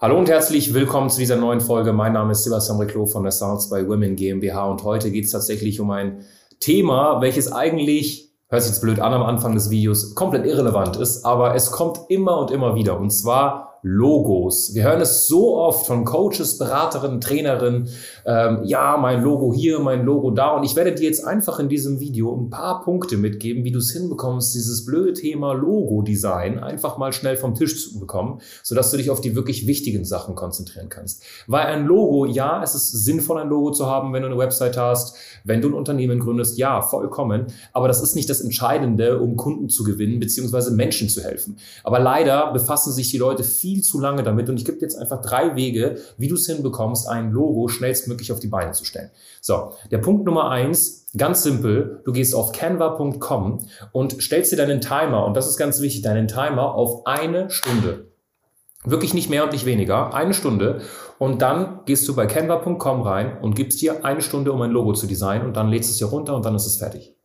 Hallo und herzlich willkommen zu dieser neuen Folge. Mein Name ist Sebastian Reclo von der Sounds by Women GmbH und heute geht es tatsächlich um ein Thema, welches eigentlich, hört sich jetzt blöd an am Anfang des Videos, komplett irrelevant ist, aber es kommt immer und immer wieder und zwar Logos. Wir hören es so oft von Coaches, Beraterinnen, Trainerinnen. Ähm, ja, mein Logo hier, mein Logo da. Und ich werde dir jetzt einfach in diesem Video ein paar Punkte mitgeben, wie du es hinbekommst, dieses blöde Thema Logo-Design einfach mal schnell vom Tisch zu bekommen, sodass du dich auf die wirklich wichtigen Sachen konzentrieren kannst. Weil ein Logo, ja, es ist sinnvoll, ein Logo zu haben, wenn du eine Website hast, wenn du ein Unternehmen gründest, ja, vollkommen. Aber das ist nicht das Entscheidende, um Kunden zu gewinnen, beziehungsweise Menschen zu helfen. Aber leider befassen sich die Leute viel viel zu lange damit und ich gebe jetzt einfach drei Wege, wie du es hinbekommst, ein Logo schnellstmöglich auf die Beine zu stellen. So, der Punkt Nummer eins, ganz simpel, du gehst auf canva.com und stellst dir deinen Timer, und das ist ganz wichtig, deinen Timer auf eine Stunde. Wirklich nicht mehr und nicht weniger, eine Stunde. Und dann gehst du bei canva.com rein und gibst dir eine Stunde, um ein Logo zu designen und dann lädst es hier runter und dann ist es fertig.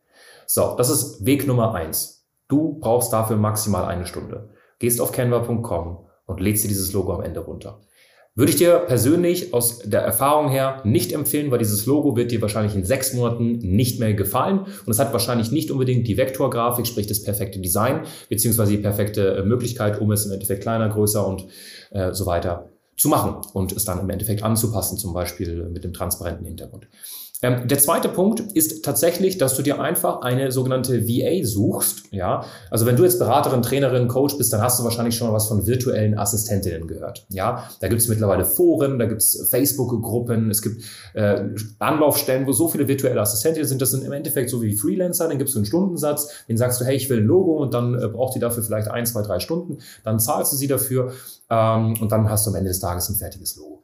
So, das ist Weg Nummer eins. Du brauchst dafür maximal eine Stunde. Gehst auf canva.com, und lädst dir dieses Logo am Ende runter. Würde ich dir persönlich aus der Erfahrung her nicht empfehlen, weil dieses Logo wird dir wahrscheinlich in sechs Monaten nicht mehr gefallen und es hat wahrscheinlich nicht unbedingt die Vektorgrafik, sprich das perfekte Design, beziehungsweise die perfekte äh, Möglichkeit, um es im Endeffekt kleiner, größer und äh, so weiter zu machen und es dann im Endeffekt anzupassen, zum Beispiel mit dem transparenten Hintergrund. Ähm, der zweite Punkt ist tatsächlich, dass du dir einfach eine sogenannte VA suchst. Ja, also wenn du jetzt Beraterin, Trainerin, Coach bist, dann hast du wahrscheinlich schon was von virtuellen Assistentinnen gehört. Ja, da gibt es mittlerweile Foren, da gibt es Facebook-Gruppen, es gibt äh, Anlaufstellen, wo so viele virtuelle Assistentinnen sind. Das sind im Endeffekt so wie Freelancer. Dann gibst du einen Stundensatz, den sagst du, hey, ich will ein Logo und dann äh, braucht die dafür vielleicht ein, zwei, drei Stunden. Dann zahlst du sie dafür ähm, und dann hast du am Ende des Tages ein fertiges Logo.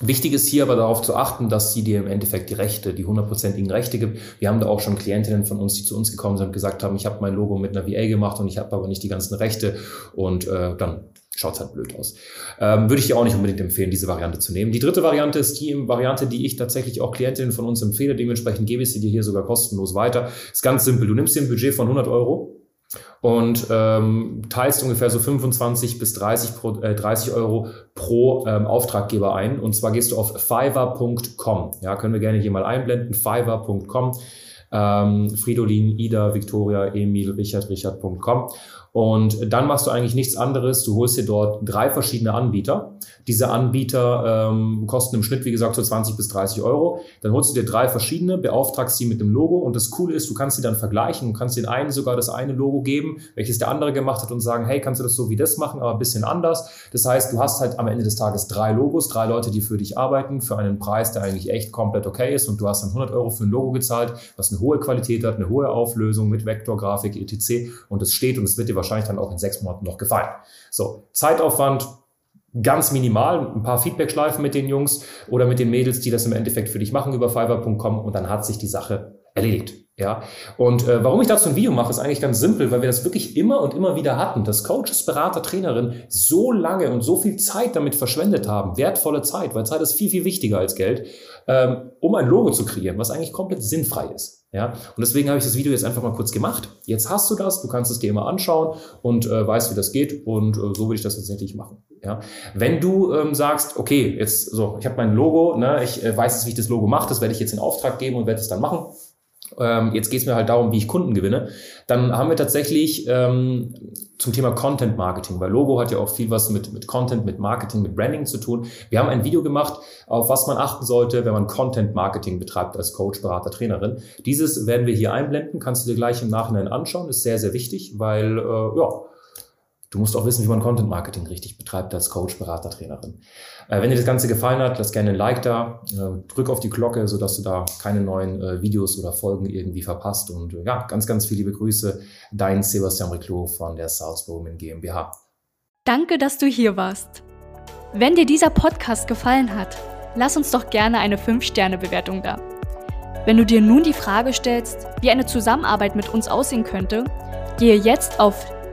Wichtig ist hier aber darauf zu achten, dass sie dir im Endeffekt die Rechte, die hundertprozentigen Rechte gibt. Wir haben da auch schon Klientinnen von uns, die zu uns gekommen sind und gesagt haben, ich habe mein Logo mit einer VA gemacht und ich habe aber nicht die ganzen Rechte und äh, dann schaut's halt blöd aus. Ähm, würde ich dir auch nicht unbedingt empfehlen, diese Variante zu nehmen. Die dritte Variante ist die Variante, die ich tatsächlich auch Klientinnen von uns empfehle. Dementsprechend gebe ich sie dir hier sogar kostenlos weiter. Ist ganz simpel. Du nimmst dir ein Budget von 100 Euro und ähm, teilst ungefähr so 25 bis 30, pro, äh, 30 Euro pro ähm, Auftraggeber ein. Und zwar gehst du auf fiverr.com. Ja, können wir gerne hier mal einblenden. Fiverr.com. Ähm, Fridolin, Ida, Victoria, Emil, Richard, Richard.com. Und dann machst du eigentlich nichts anderes. Du holst dir dort drei verschiedene Anbieter. Diese Anbieter ähm, kosten im Schnitt, wie gesagt, so 20 bis 30 Euro. Dann holst du dir drei verschiedene, beauftragst sie mit dem Logo. Und das Coole ist, du kannst sie dann vergleichen. Du kannst den einen sogar das eine Logo geben, welches der andere gemacht hat und sagen, hey, kannst du das so wie das machen, aber ein bisschen anders. Das heißt, du hast halt am Ende des Tages drei Logos, drei Leute, die für dich arbeiten, für einen Preis, der eigentlich echt komplett okay ist. Und du hast dann 100 Euro für ein Logo gezahlt, was eine hohe Qualität hat, eine hohe Auflösung mit Vektorgrafik, etc. Und es steht und es wird dir wahrscheinlich wahrscheinlich dann auch in sechs Monaten noch gefallen. So, Zeitaufwand ganz minimal, ein paar Feedback-Schleifen mit den Jungs oder mit den Mädels, die das im Endeffekt für dich machen über fiverr.com und dann hat sich die Sache erledigt. Ja, und äh, warum ich dazu ein Video mache, ist eigentlich ganz simpel, weil wir das wirklich immer und immer wieder hatten, dass Coaches, Berater, Trainerinnen so lange und so viel Zeit damit verschwendet haben, wertvolle Zeit, weil Zeit ist viel, viel wichtiger als Geld, ähm, um ein Logo zu kreieren, was eigentlich komplett sinnfrei ist. Ja, und deswegen habe ich das Video jetzt einfach mal kurz gemacht. Jetzt hast du das, du kannst es dir immer anschauen und äh, weißt, wie das geht und äh, so würde ich das tatsächlich machen. Ja, wenn du ähm, sagst, okay, jetzt so, ich habe mein Logo, ne, ich äh, weiß jetzt, wie ich das Logo mache, das werde ich jetzt in Auftrag geben und werde es dann machen ähm, jetzt geht es mir halt darum, wie ich Kunden gewinne, dann haben wir tatsächlich ähm, zum Thema Content Marketing, weil Logo hat ja auch viel was mit, mit Content, mit Marketing, mit Branding zu tun. Wir haben ein Video gemacht, auf was man achten sollte, wenn man Content Marketing betreibt als Coach, Berater, Trainerin. Dieses werden wir hier einblenden, kannst du dir gleich im Nachhinein anschauen, ist sehr, sehr wichtig, weil äh, ja, Du musst auch wissen, wie man Content Marketing richtig betreibt als Coach, Berater, Trainerin. Äh, wenn dir das Ganze gefallen hat, lass gerne ein Like da, äh, drück auf die Glocke, sodass du da keine neuen äh, Videos oder Folgen irgendwie verpasst. Und äh, ja, ganz, ganz viele liebe Grüße, dein Sebastian Reclo von der Salzburg GmbH. Danke, dass du hier warst. Wenn dir dieser Podcast gefallen hat, lass uns doch gerne eine 5-Sterne-Bewertung da. Wenn du dir nun die Frage stellst, wie eine Zusammenarbeit mit uns aussehen könnte, gehe jetzt auf